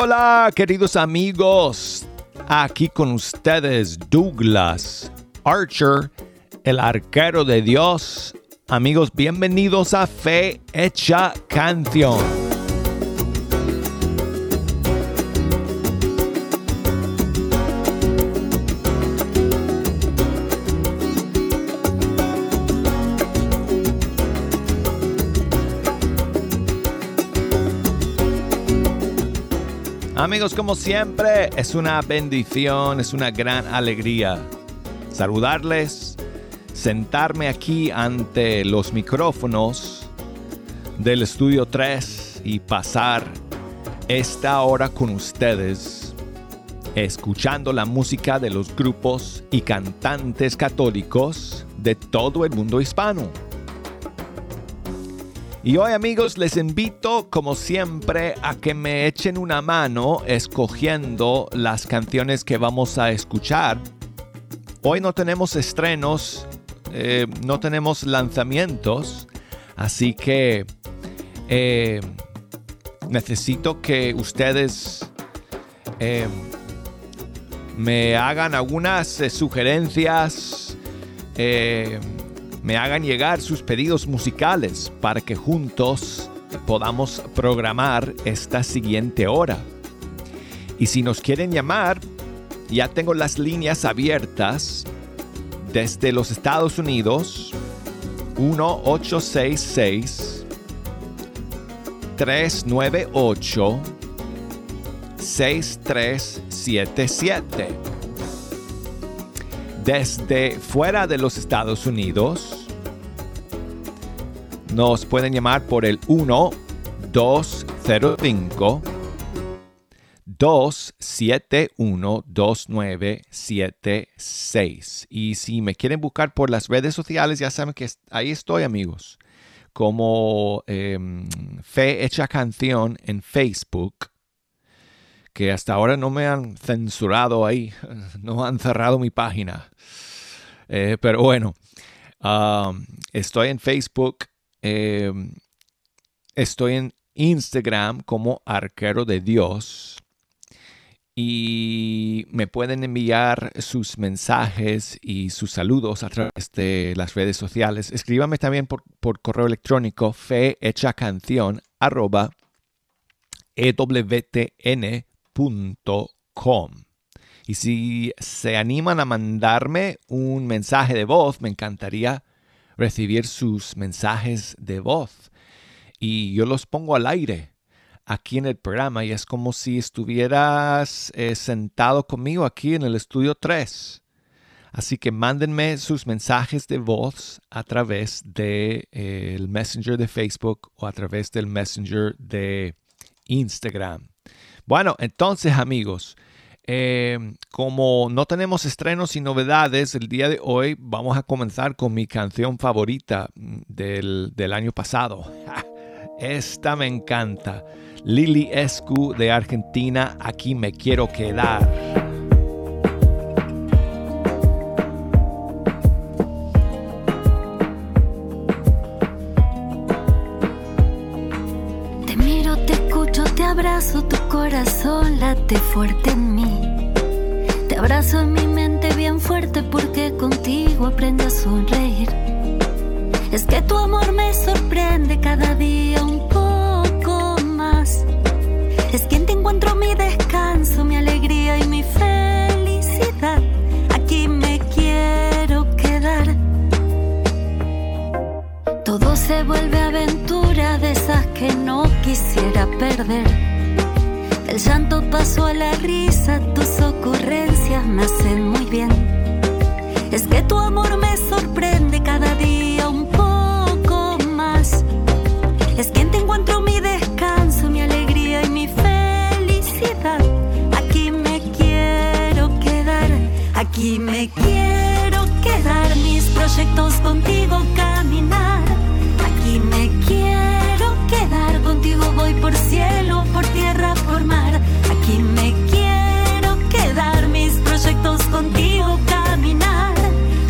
Hola, queridos amigos. Aquí con ustedes Douglas Archer, el arquero de Dios. Amigos, bienvenidos a Fe Hecha Canción. Amigos, como siempre, es una bendición, es una gran alegría saludarles, sentarme aquí ante los micrófonos del estudio 3 y pasar esta hora con ustedes, escuchando la música de los grupos y cantantes católicos de todo el mundo hispano. Y hoy amigos les invito como siempre a que me echen una mano escogiendo las canciones que vamos a escuchar. Hoy no tenemos estrenos, eh, no tenemos lanzamientos, así que eh, necesito que ustedes eh, me hagan algunas sugerencias me hagan llegar sus pedidos musicales para que juntos podamos programar esta siguiente hora. Y si nos quieren llamar, ya tengo las líneas abiertas desde los Estados Unidos 1866 398 6377 desde fuera de los Estados Unidos nos pueden llamar por el 1 205 271 2976. Y si me quieren buscar por las redes sociales, ya saben que ahí estoy, amigos. Como em, Fe Hecha Canción en Facebook, que hasta ahora no me han censurado ahí, no han cerrado mi página. Eh, pero bueno, um, estoy en Facebook Em, estoy en Instagram como arquero de Dios y me pueden enviar sus mensajes y sus saludos a través de las redes sociales. Escríbame también por, correo electrónico canción arroba Y si se animan a mandarme un mensaje de voz, me encantaría recibir sus mensajes de voz y yo los pongo al aire aquí en el programa y es como si estuvieras eh, sentado conmigo aquí en el estudio 3. Así que mándenme sus mensajes de voz a través del de, el Messenger de Facebook o a través del Messenger de Instagram. Bueno, entonces amigos, Em, como no tenemos estrenos y novedades, el día de hoy vamos a comenzar con mi canción favorita mm, del, año pasado. Esta me encanta. Lili Escu de Argentina, aquí me quiero quedar. Te miro, te escucho, te abrazo, corazón late fuerte en mí abrazo en mi mente bien fuerte porque contigo aprendo a sonreír. Es que tu amor me sorprende cada día un poco más. Es quien te encuentro mi descanso, mi alegría y mi felicidad. Aquí me quiero quedar. Todo se vuelve aventura de esas que no quisiera perder el llanto pasó a la risa, tus ocurrencias me hacen muy bien. Es que tu amor me sorprende cada día un poco más. Es quien te encuentro mi descanso, mi alegría y mi felicidad. Aquí me quiero quedar, aquí me quiero quedar. Mis proyectos contigo caminar. Aquí me quiero quedar, contigo voy por cielo, por tierra, Aquí me quiero quedar, mis proyectos contigo caminar.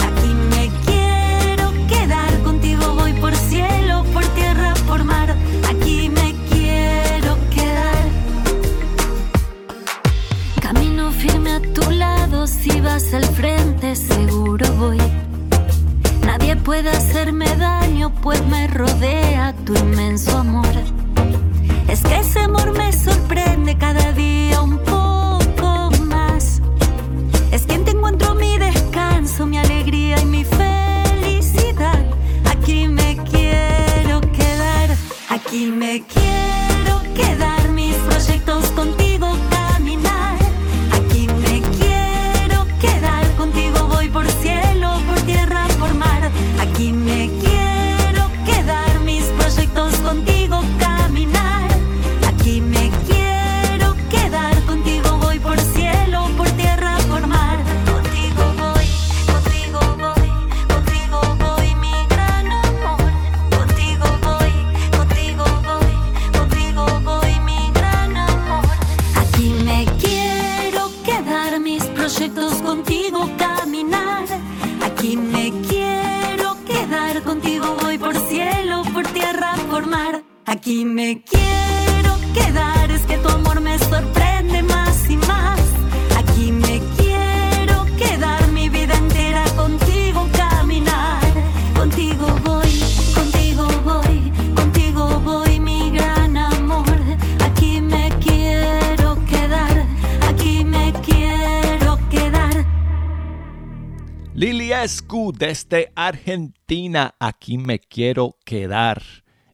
Aquí me quiero quedar, contigo voy por cielo, por tierra, por mar. Aquí me quiero quedar. Camino firme a tu lado, si vas al frente seguro voy. Nadie puede hacerme daño, pues me rodea tu inmenso amor. Desde Argentina. Aquí me quiero quedar.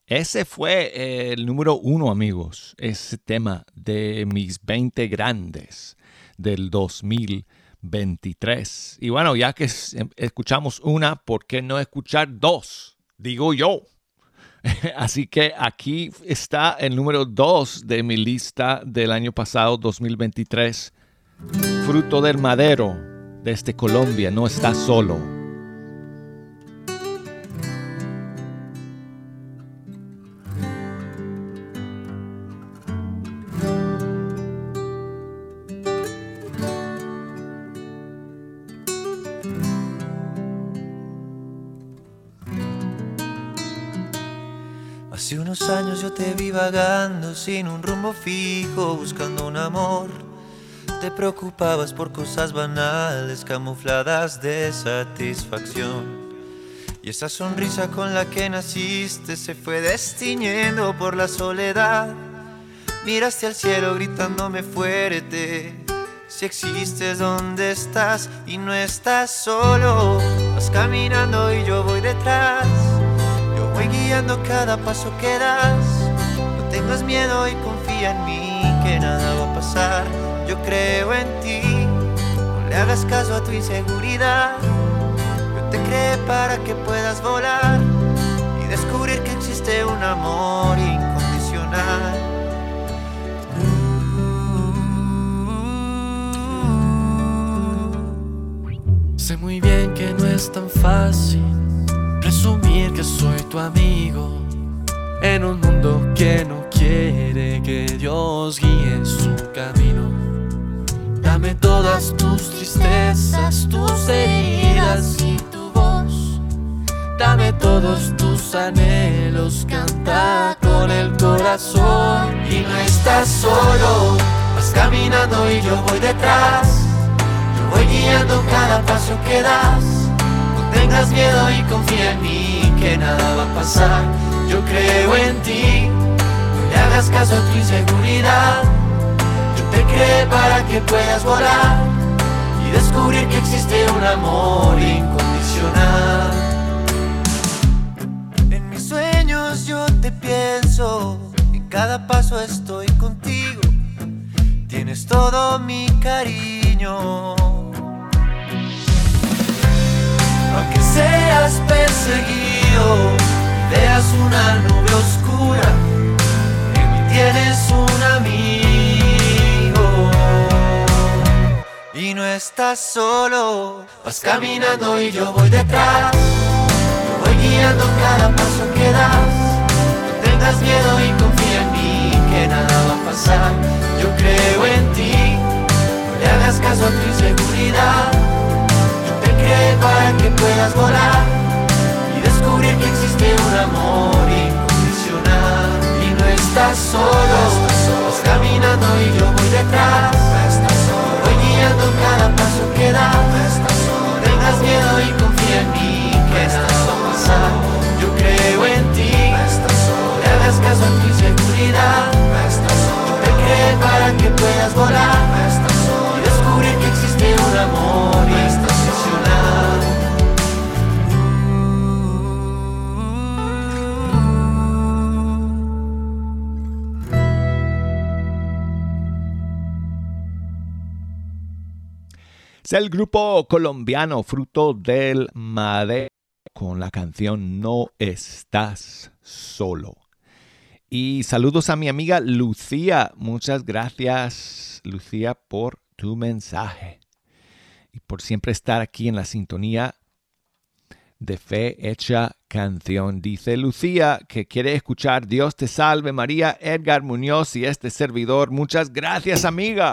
Ese fue el número uno, amigos. Ese tema de mis 20 grandes del 2023. Y bueno, ya que es- escuchamos una, ¿por qué no escuchar dos? Digo yo. Así que aquí está el número dos de mi lista del año pasado, 2023. Fruto del madero desde Colombia, no está solo. Te vi vagando sin un rumbo fijo, buscando un amor. Te preocupabas por cosas banales, camufladas de satisfacción. Y esa sonrisa con la que naciste se fue destiñendo por la soledad. Miraste al cielo gritándome fuerte. Si existes, ¿dónde estás? Y no estás solo. Vas caminando y yo voy detrás. Yo voy guiando cada paso que das. Tengas miedo y confía en mí, que nada va a pasar. Yo creo en ti. No le hagas caso a tu inseguridad. Yo te creé para que puedas volar y descubrir que existe un amor incondicional. Sé muy bien que no es tan fácil presumir que soy tu amigo en un mundo que no quiere que Dios guíe su camino. Dame todas tus tristezas, tus heridas y tu voz. Dame todos tus anhelos, canta con el corazón. Y no estás solo, vas caminando y yo voy detrás. Yo voy guiando cada paso que das. No tengas miedo y confía en mí, que nada va a pasar. Yo creo en ti, no le hagas caso a tu inseguridad. Yo te creé para que puedas volar y descubrir que existe un amor incondicional. En mis sueños yo te pienso, en cada paso estoy contigo. Tienes todo mi cariño. Aunque seas perseguido, veas una nube oscura, en mí tienes un amigo. Y no estás solo, vas caminando y yo voy detrás. Yo voy guiando cada paso que das. No tengas miedo y confía en mí, que nada va a pasar. Yo creo en ti, no le hagas caso a tu inseguridad. Yo te creé para que puedas volar existe un amor incondicional y no estás solo, estás, caminando y yo voy detrás, estás solo. voy guiando cada paso que das, estás solo. tengas miedo y confía en mí que estás solo. El grupo colombiano Fruto del Madero con la canción No estás solo. Y saludos a mi amiga Lucía. Muchas gracias, Lucía, por tu mensaje y por siempre estar aquí en la sintonía de fe hecha canción. Dice Lucía que quiere escuchar Dios te salve María, Edgar Muñoz y este servidor. Muchas gracias amiga.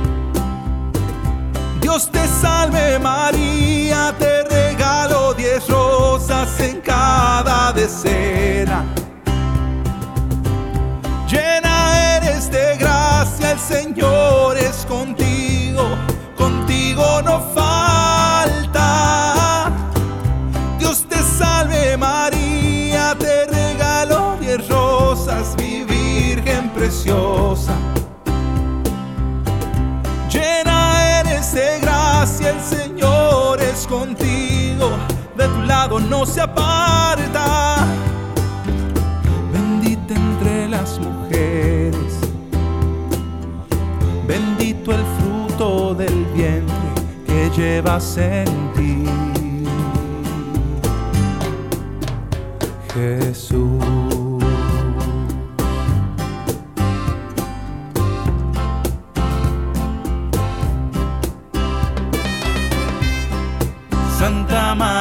Dios te salve María, te regalo diez rosas en cada decena. Llena eres de gracia, el Señor es contigo, contigo no falta salve María, te regalo diez rosas, mi Virgen preciosa. De tu lado no se aparta. Bendita entre las mujeres, bendito el fruto del vientre que llevas en ti. Jesús. Santa María.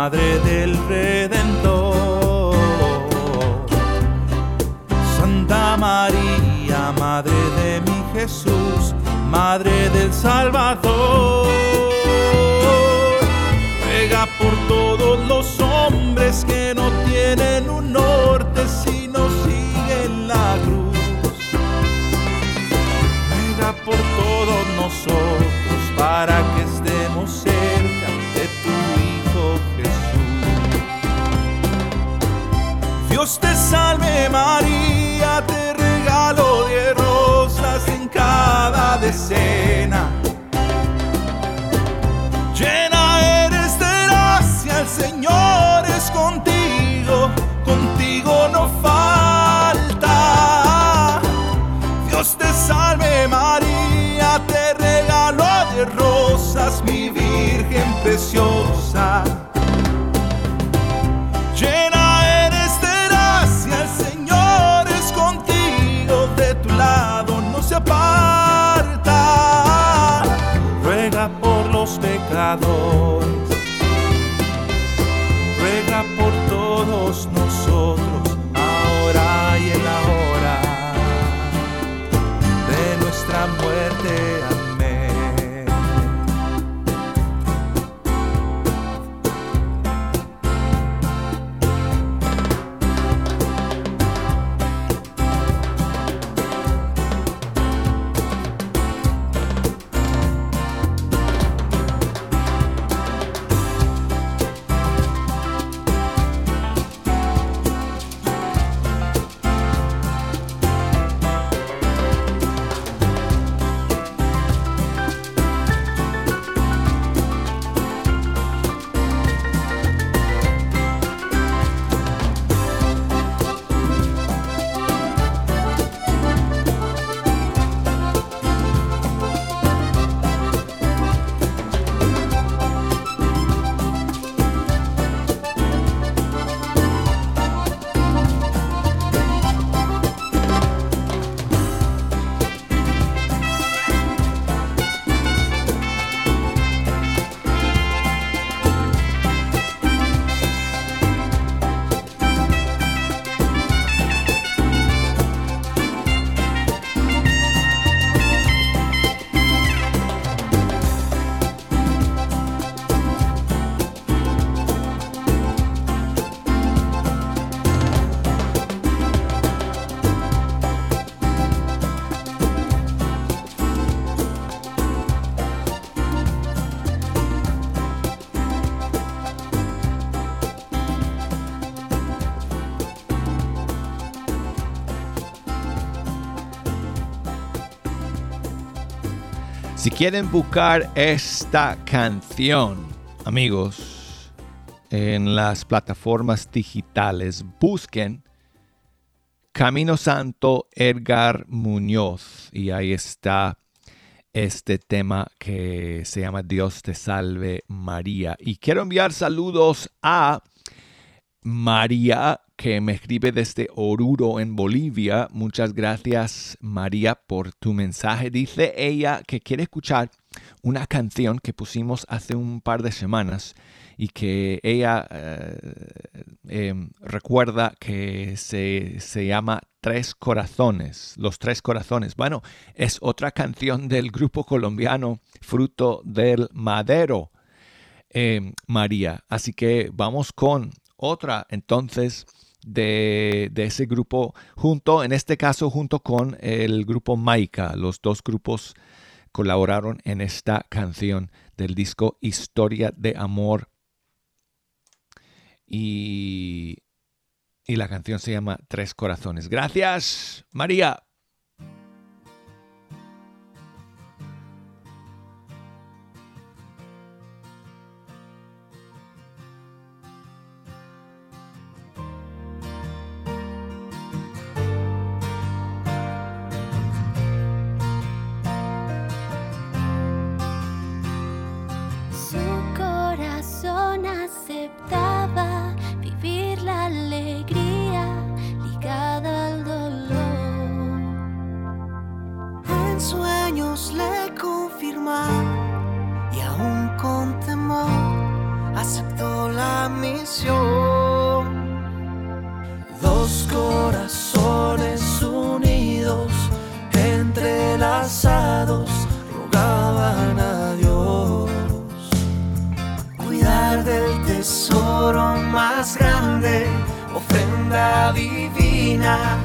Madre del Redentor. Santa María, Madre de mi Jesús, Madre del Salvador. Ruega por todos los hombres que no tienen un norte sino siguen la cruz. Ruega por todos nosotros Te salve María, te regalo de rosas en cada decena. Quieren buscar esta canción, amigos, en las plataformas digitales, busquen Camino Santo Edgar Muñoz y ahí está este tema que se llama Dios te salve María. Y quiero enviar saludos a María que me escribe desde Oruro en Bolivia. Muchas gracias María por tu mensaje. Dice ella que quiere escuchar una canción que pusimos hace un par de semanas y que ella eh, em, recuerda que se, se, llama Tres Corazones, Los Tres Corazones. Bueno, es otra canción del grupo colombiano Fruto del Madero, em, María. Así que vamos con otra entonces de, ese grupo junto, en este caso junto con el grupo Maika. Los dos grupos colaboraron en esta canción del disco Historia de Amor. Y, y la canción se llama Tres Corazones. Gracias, María. Dos corazones unidos, entrelazados, rogaban a Dios. Cuidar del tesoro más grande, ofrenda divina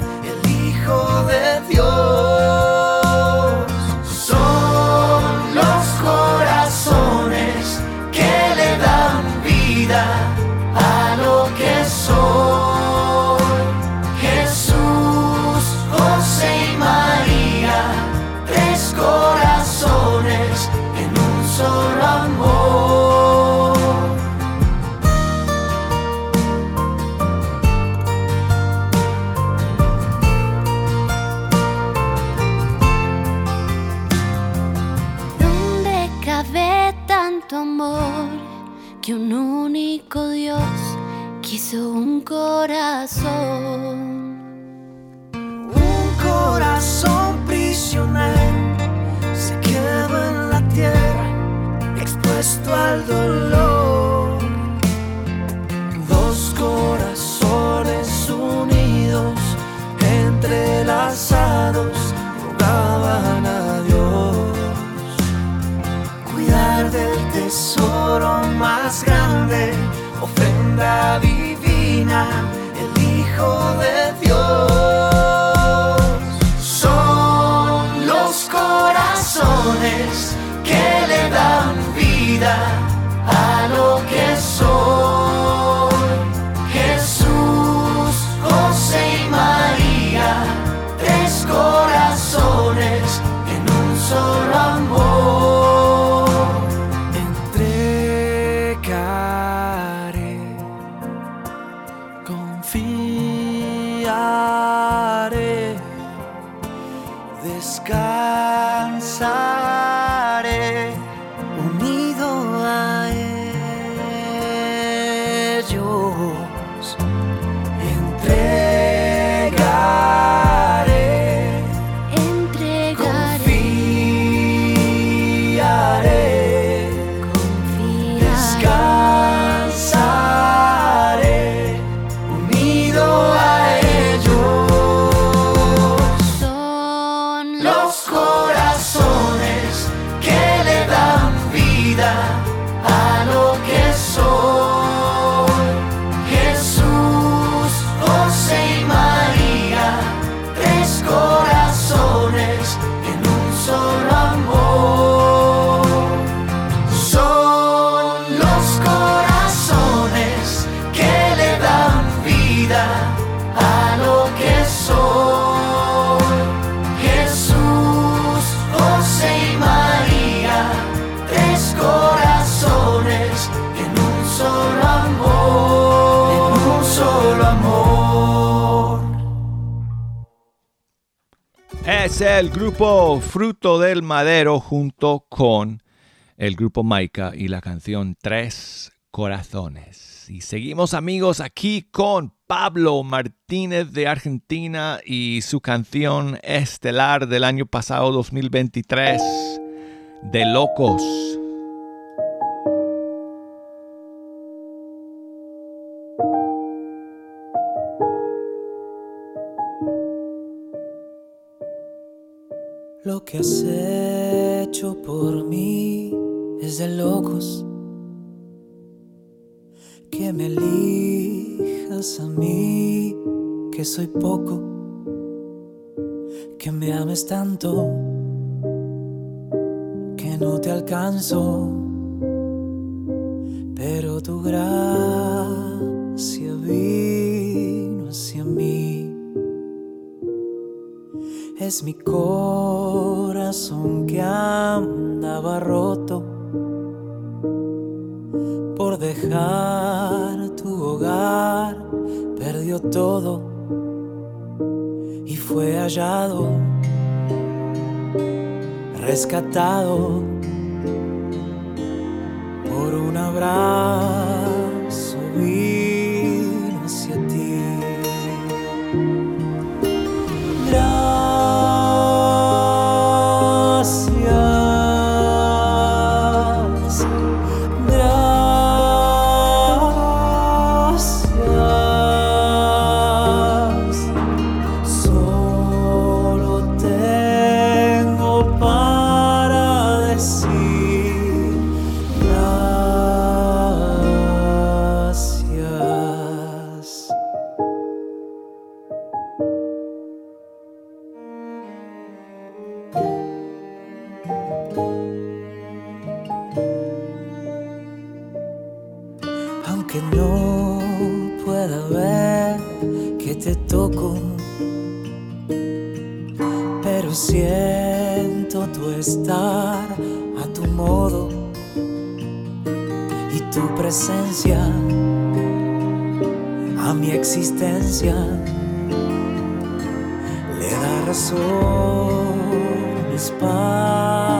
miraré, descansaré. El grupo Fruto del Madero junto con el grupo Maika y la canción Tres Corazones. Y seguimos amigos aquí con Pablo Martínez de Argentina y su canción estelar del año pasado 2023, De Locos. Lo que has hecho por mí es de locos. Que me elijas a mí, que soy poco. Que me ames tanto, que no te alcanzo. Pero tu gracia Es mi corazón que andaba roto por dejar tu hogar, perdió todo y fue hallado, rescatado por un abrazo no pueda ver que te toco, pero siento tu estar a tu modo y tu presencia a mi existencia. Le da razones para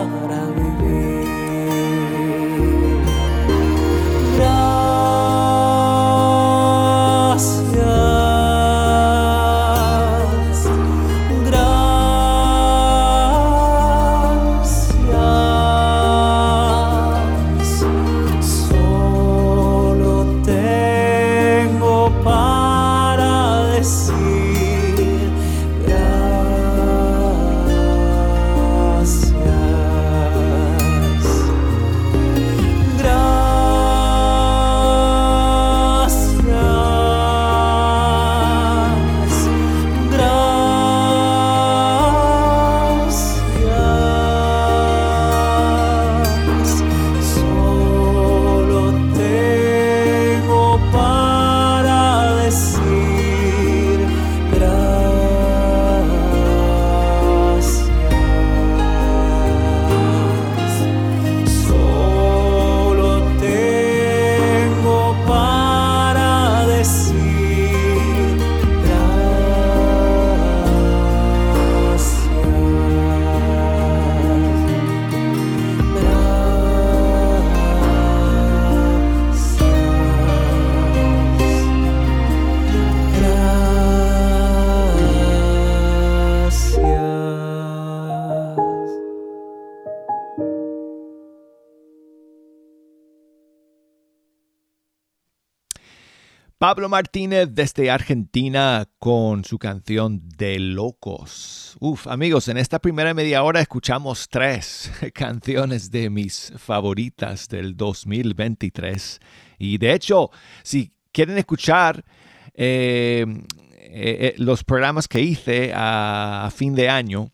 Pablo Martínez desde Argentina con su canción De Locos. Uf, amigos, en esta primera media hora escuchamos tres canciones de mis favoritas del 2023. Y de hecho, si quieren escuchar eh, eh, eh, los programas que hice a, a fin de año,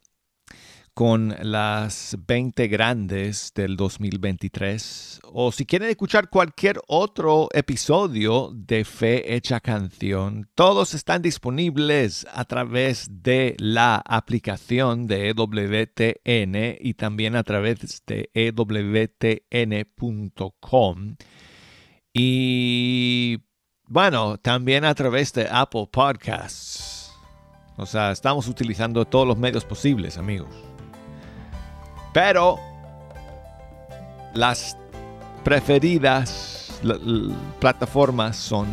con las 20 grandes del 2023 o si quieren escuchar cualquier otro episodio de Fe Hecha Canción, todos están disponibles a través de la aplicación de EWTN y también a través de EWTN.com. Y bueno, también a través de Apple Podcasts. O sea, estamos utilizando todos los medios posibles, amigos. Pero las preferidas plataformas son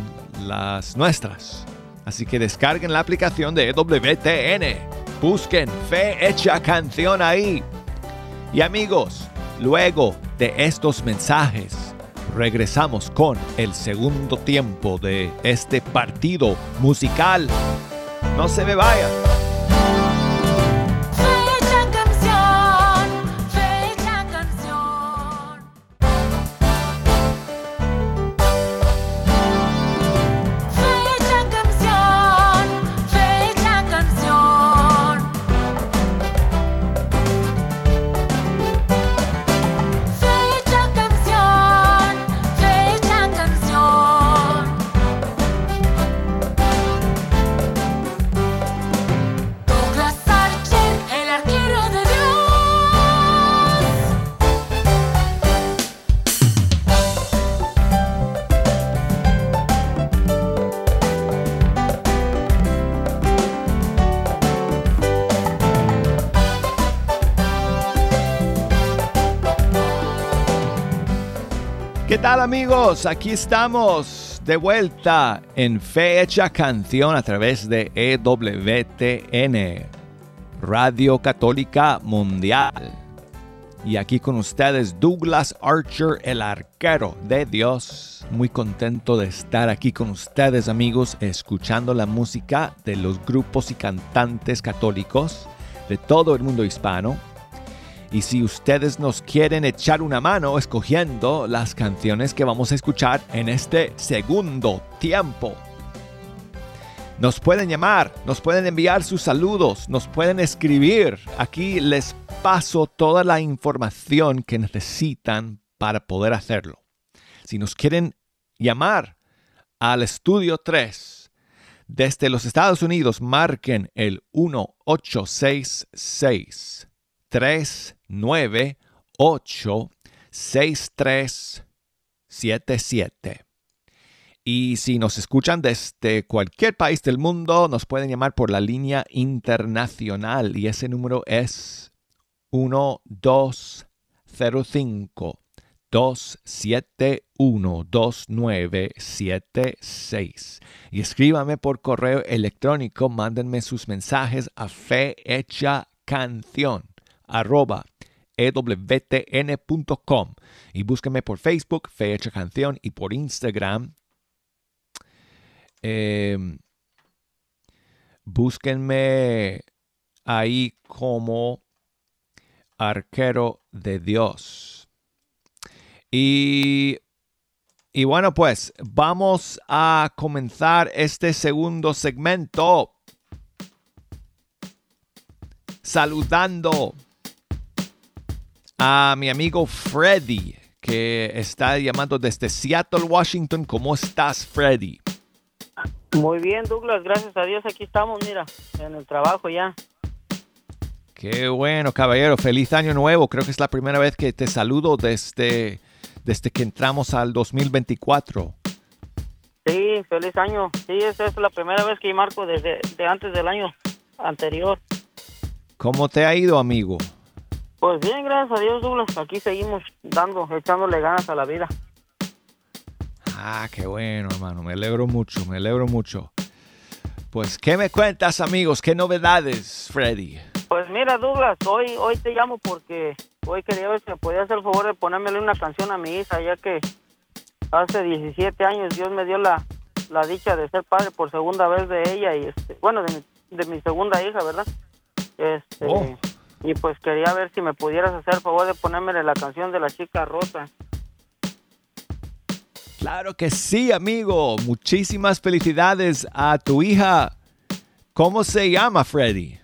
las nuestras. Así que descarguen la aplicación de WTN. Busquen Fe Hecha Canción ahí. Y amigos, luego de estos mensajes, regresamos con el segundo tiempo de este partido musical. No se me vayan. Amigos? Aquí estamos de vuelta en Fecha Canción a través de EWTN, Radio Católica Mundial. Y aquí con ustedes Douglas Archer, el arquero de Dios. Muy contento de estar aquí con ustedes amigos, escuchando la música de los grupos y cantantes católicos de todo el mundo hispano y si ustedes nos quieren echar una mano escogiendo las canciones que vamos a escuchar en este segundo tiempo, nos pueden llamar, nos pueden enviar sus saludos, nos pueden escribir. Aquí les paso toda la información que necesitan para poder hacerlo. Si nos quieren llamar al estudio 3 desde los Estados Unidos, marquen el 1866 398 6377. Y si nos escuchan desde cualquier país del mundo, nos pueden llamar por la línea internacional y ese número es 1205 271 2976. Y escríbame por correo electrónico, mándenme sus mensajes a fe hecha canción arroba ewtn.com y búsquenme por Facebook, Fecha Canción, y por Instagram. Em, búsquenme ahí como arquero de Dios. Y, y bueno, pues vamos a comenzar este segundo segmento saludando a mi amigo Freddy, que está llamando desde Seattle, Washington. ¿Cómo estás, Freddy? Muy bien, Douglas, gracias a Dios. Aquí estamos, mira, en el trabajo ya. Qué bueno, caballero. Feliz año nuevo. Creo que es la primera vez que te saludo desde, desde que entramos al 2024. Sí, feliz año. Sí, esa es la primera vez que marco desde antes del año anterior. ¿Cómo te ha ido, amigo? Pues bien, gracias a Dios, Douglas. Aquí seguimos dando, echándole ganas a la vida. Ah, qué bueno, hermano. Me alegro mucho, me alegro mucho. Pues, ¿qué me cuentas, amigos? ¿Qué novedades, Freddy? Pues mira, Douglas, hoy, hoy te llamo porque hoy quería ver si me podía hacer el favor de ponérmele una canción a mi hija, ya que hace 17 años Dios me dio la, la dicha de ser padre por segunda vez de ella y, este, bueno, de mi, de mi segunda hija, ¿verdad? Este, oh. Y pues quería ver si me pudieras hacer el favor de ponérmele la canción de la chica rosa. Claro que sí, amigo. Muchísimas felicidades a tu hija. ¿Cómo se llama, Freddy?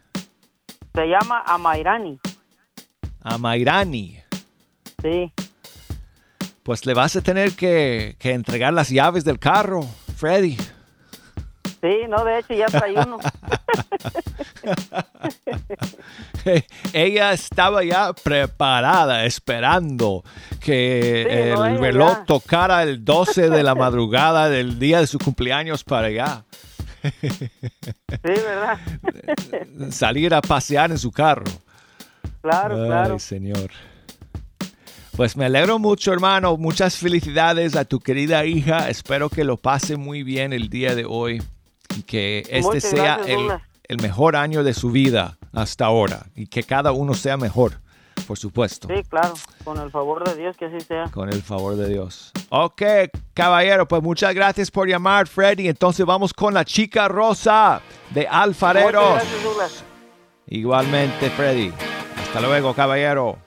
Se llama Amairani. a Mairani. Sí. Pues le vas a tener que, que entregar las llaves del carro, Freddy. Sí, no, de hecho ya traí uno. ella estaba ya preparada, esperando que Sí, no, el ella reloj ya. tocara el 12 de la madrugada del día de su cumpleaños para allá. Sí, ¿verdad? Salir a pasear en su carro. Claro, Ay, claro. señor. Pues me alegro mucho, hermano. Muchas felicidades a tu querida hija. Espero que lo pase muy bien el día de hoy y que este Muchas sea gracias, el, el mejor año de su vida hasta ahora y que cada uno sea mejor, por supuesto, Sí, claro. Con el favor de Dios que así sea. con el favor de Dios. Ok, caballero, pues muchas gracias por llamar, Freddy. Entonces vamos con la chica rosa de Alfareros. Muchas gracias. Igualmente, Freddy. Hasta luego, caballero.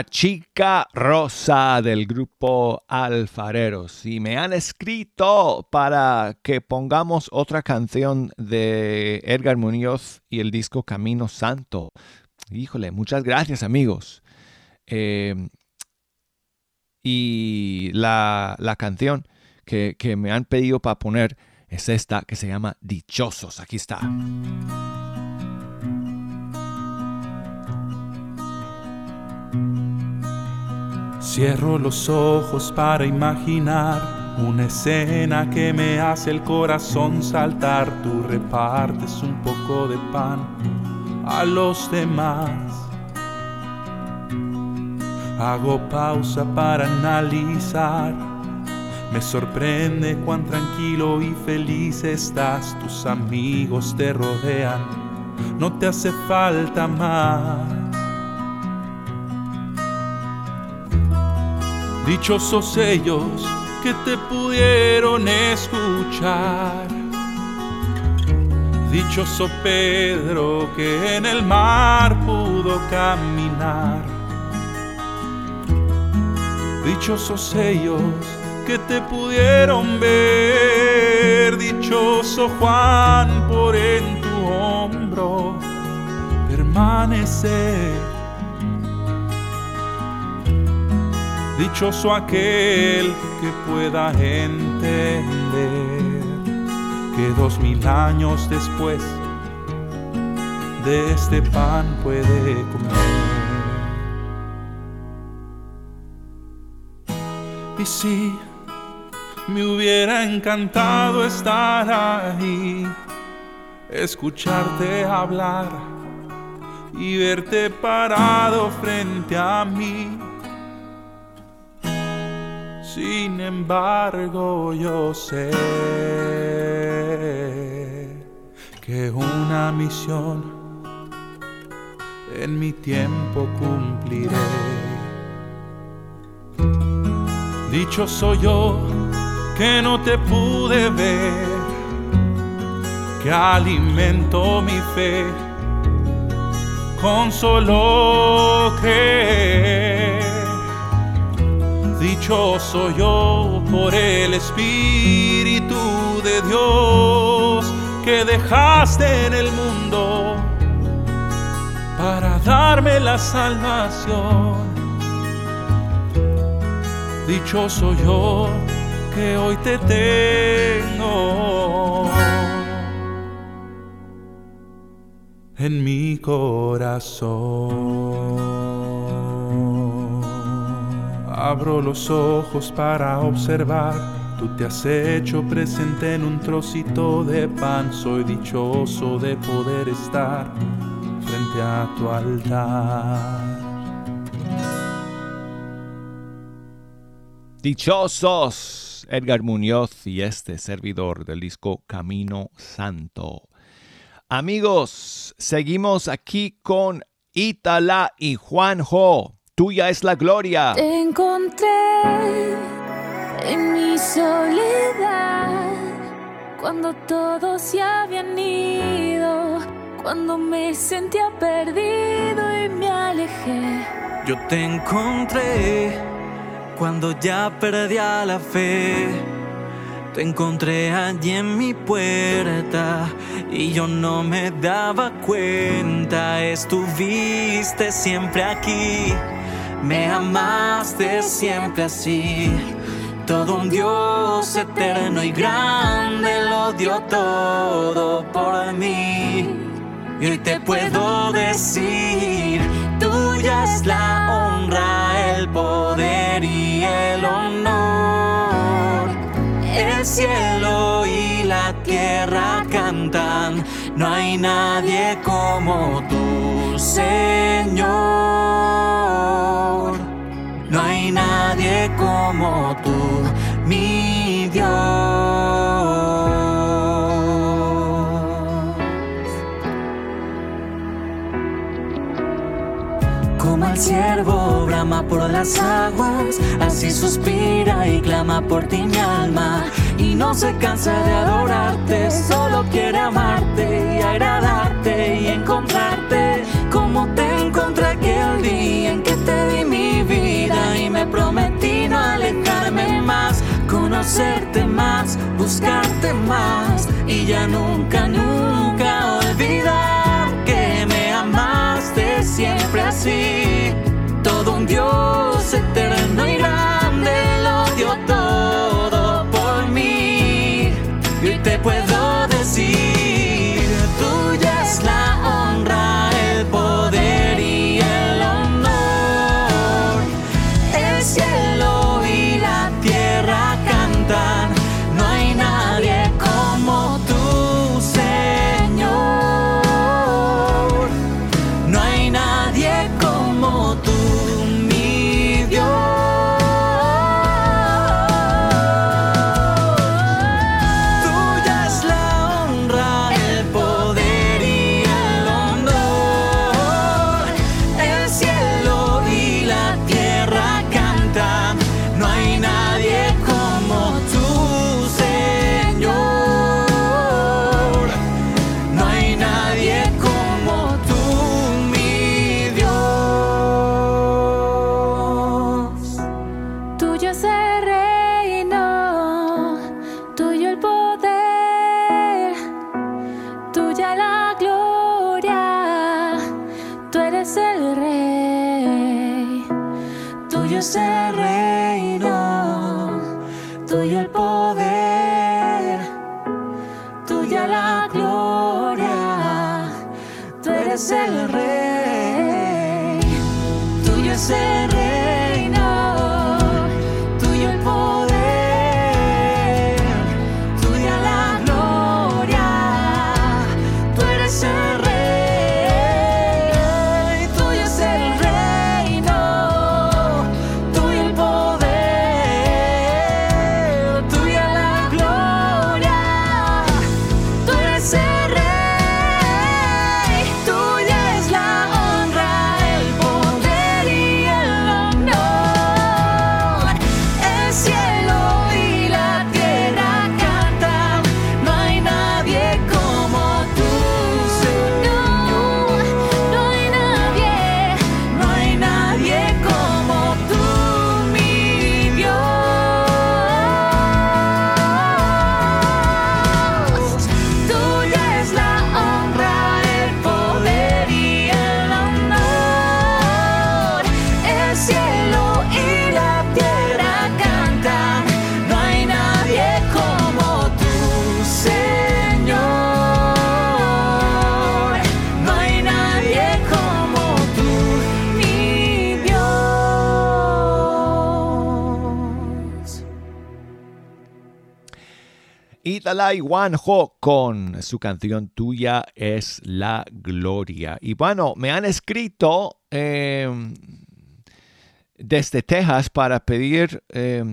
La chica rosa del grupo Alfareros. Y me han escrito para que pongamos otra canción de Edgar Muñoz y el disco Camino Santo. Híjole, muchas gracias amigos. Eh, y la, canción que, que me han pedido para poner es esta que se llama Dichosos. Aquí está. Cierro los ojos para imaginar una escena que me hace el corazón saltar. Tú repartes un poco de pan a los demás. Hago pausa para analizar. Me sorprende cuán tranquilo y feliz estás. Tus amigos te rodean. No te hace falta más. Dichosos ellos que te pudieron escuchar. Dichoso Pedro que en el mar pudo caminar. Dichosos ellos que te pudieron ver. Dichoso Juan por en tu hombro permanecer. Dichoso aquel que pueda entender que dos mil años después de este pan puede comer. Y si me hubiera encantado estar ahí, escucharte hablar y verte parado frente a mí sin embargo, yo sé que una misión en mi tiempo cumpliré. Dicho soy yo que no te pude ver, que alimento mi fe con solo creer Dichoso yo por el Espíritu de Dios que dejaste en el mundo para darme la salvación. Dichoso yo que hoy te tengo en mi corazón. Abro los ojos para observar. Tú te has hecho presente en un trocito de pan. Soy dichoso de poder estar frente a tu altar. Dichosos Edgar Muñoz y este servidor del disco Camino Santo. Amigos, seguimos aquí con Itala y Juanjo tuya es la gloria. Te encontré en mi soledad, cuando todos se habían ido, cuando me sentía perdido y me alejé. Yo te encontré cuando ya perdía la fe. Te encontré allí en mi puerta y yo no me daba cuenta. Estuviste siempre aquí me amaste siempre así. Todo un Dios eterno y grande lo dio todo por mí. Y hoy te puedo decir, tuya es la honra, el poder y el honor. El cielo y la tierra cantan, no hay nadie como tú, Señor. No hay nadie como tú, mi Dios. Como el ciervo brama por las aguas, así suspira y clama por ti mi alma y no se cansa de adorarte, solo quiere amarte y agradarte y encontrarte. Como te encontré aquel día en que te di mi vida y me prometí no alejarme más, conocerte más, buscarte más y ya nunca, nunca olvidar que me amaste siempre así, todo un Dios eterno. ser Y Dalai Ho con su canción Tuya es la Gloria. Y bueno, me han escrito eh, desde Texas para pedir eh,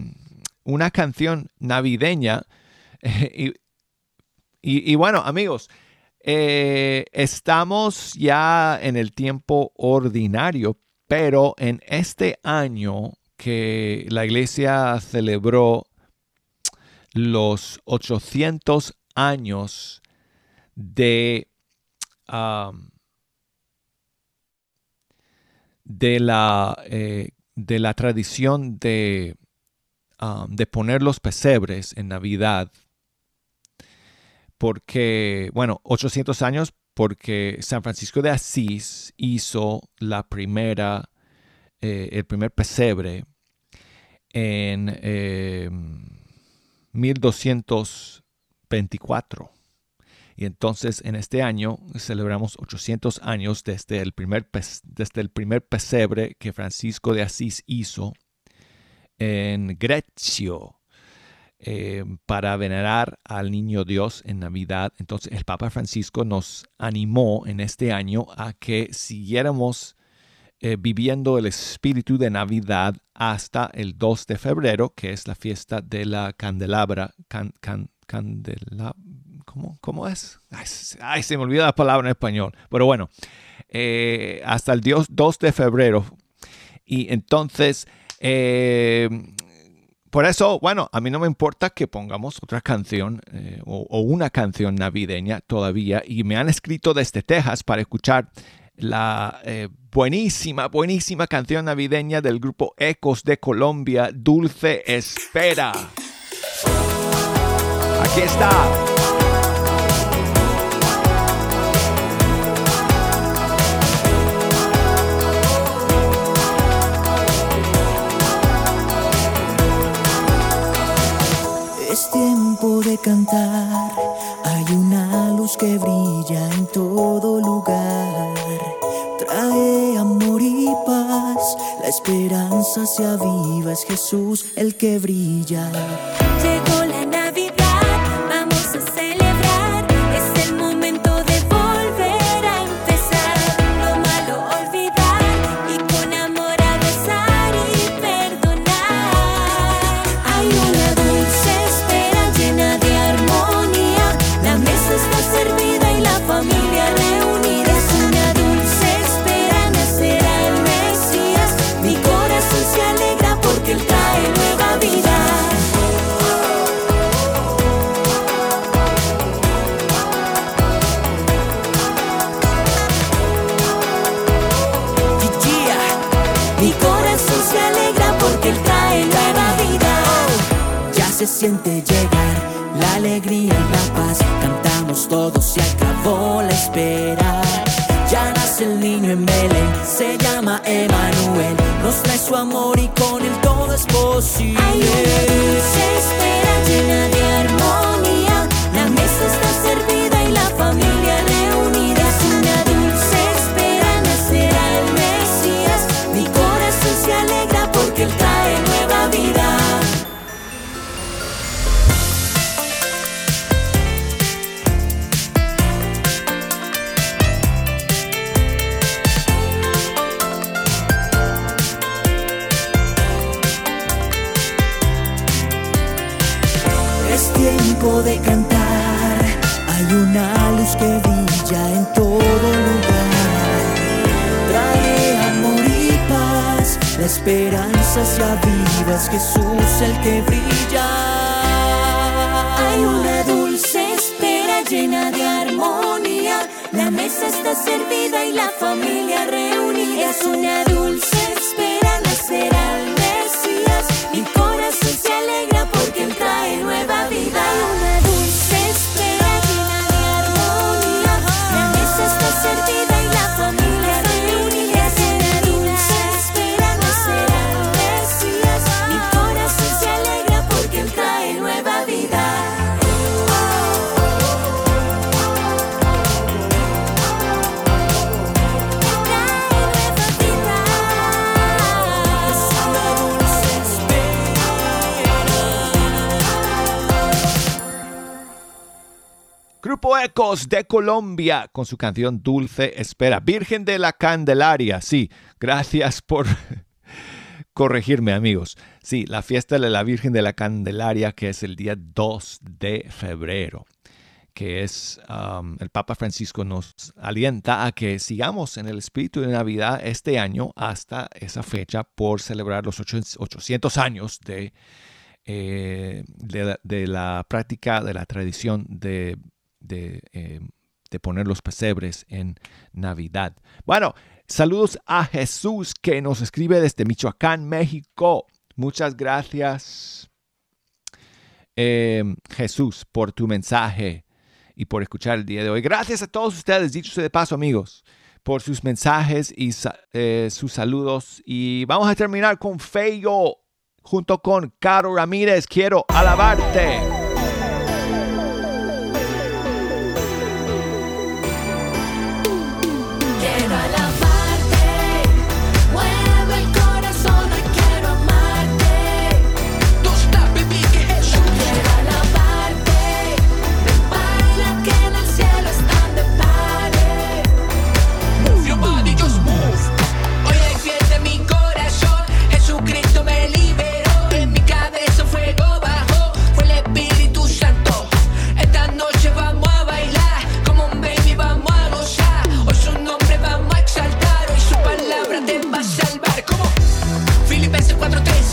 una canción navideña. y, y- y bueno, amigos, eh, estamos ya en el tiempo ordinario, pero en este año que la iglesia celebró los 800 años de, de, la, eh, de la tradición de, de poner los pesebres en Navidad. Porque, bueno, 800 años porque San Francisco de Asís hizo la primera, eh, el primer pesebre en eh, 1224. Y entonces en este año celebramos 800 años desde el primer, desde el primer pesebre que Francisco de Asís hizo en Grecio eh, para venerar al niño Dios en Navidad. Entonces el Papa Francisco nos animó en este año a que siguiéramos eh, viviendo el espíritu de Navidad hasta el 2 de febrero, que es la fiesta de la candelabra. Can, ¿cómo, cómo es? Ay, se me olvida la palabra en español. Pero bueno, eh, hasta el Dios 2 de febrero. Y entonces, eh, por eso, bueno, a mí no me importa que pongamos otra canción o, o una canción navideña todavía. Y me han escrito desde Texas para escuchar la eh, buenísima, buenísima canción navideña del grupo Ecos de Colombia, Dulce Espera. Aquí está. Es tiempo de cantar, hay una luz que brilla en todo lugar. Esperanza se aviva, es Jesús el que brilla. Ya nace el niño en Belén, se llama Emanuel. Nos trae su amor y con él todo es posible. Una dulce espera llena de armonía. De Colombia con su canción Dulce Espera. Virgen de la Candelaria. Sí, gracias por corregirme amigos. Sí, la fiesta de la Virgen de la Candelaria que es el día 2 de febrero. Que es um, el Papa Francisco nos alienta a que sigamos en el espíritu de Navidad este año hasta esa fecha por celebrar los ocho- 800 años de, eh, de la práctica, de la tradición de de, eh, de poner los pesebres en Navidad. Bueno, saludos a Jesús que nos escribe desde Michoacán, México. Muchas gracias, eh, Jesús, por tu mensaje y por escuchar el día de hoy. Gracias a todos ustedes, dicho sea de paso, amigos, por sus mensajes y eh, sus saludos. Y vamos a terminar con Feyo junto con Caro Ramírez. Quiero alabarte.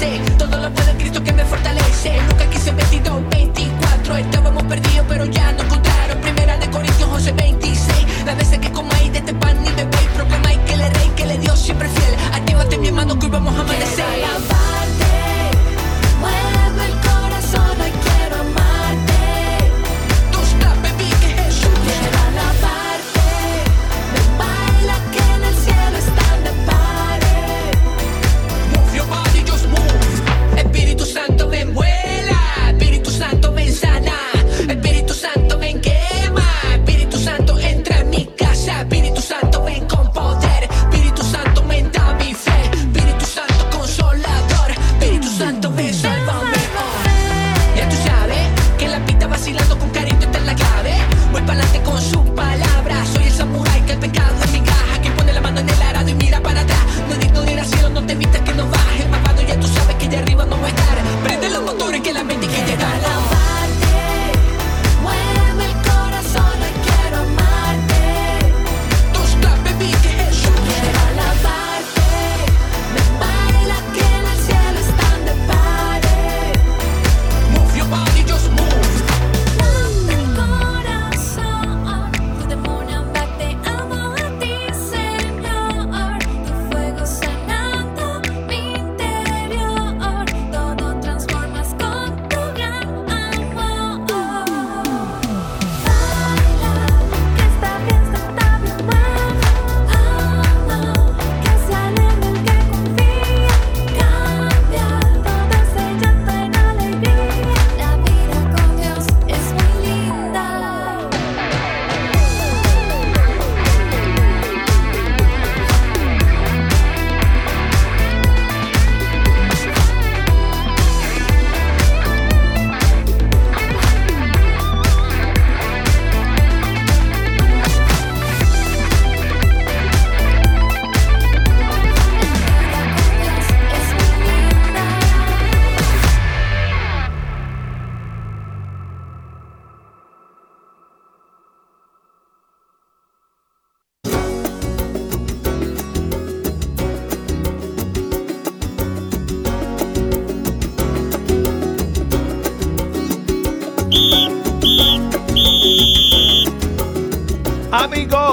4:13. Todo lo puede en Cristo que me fortalece. Lucas 15, 22, 24. Estábamos perdidos, pero ya nos encontraron. Primera de Corintios 11, 26. Las veces que comáis de este pan y bebéis, proclamáis que le rey, que le Dios siempre fiel. Actívate mi hermano que hoy vamos a amanecer.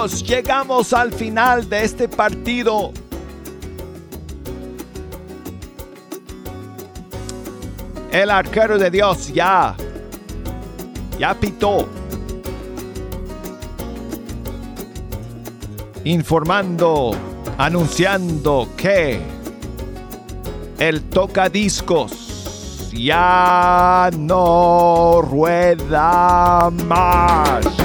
Llegamos al final de este partido. El arquero de Dios ya, ya pitó. Informando, anunciando que el tocadiscos ya no rueda más.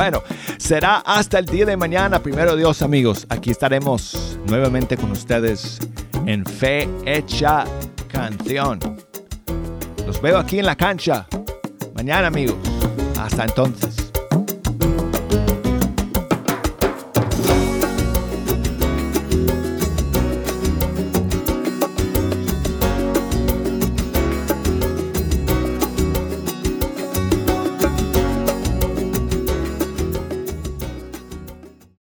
Bueno, será hasta el día de mañana, primero Dios amigos. Aquí estaremos nuevamente con ustedes en Fe Hecha Canción. Los veo aquí en la cancha. Mañana amigos. Hasta entonces.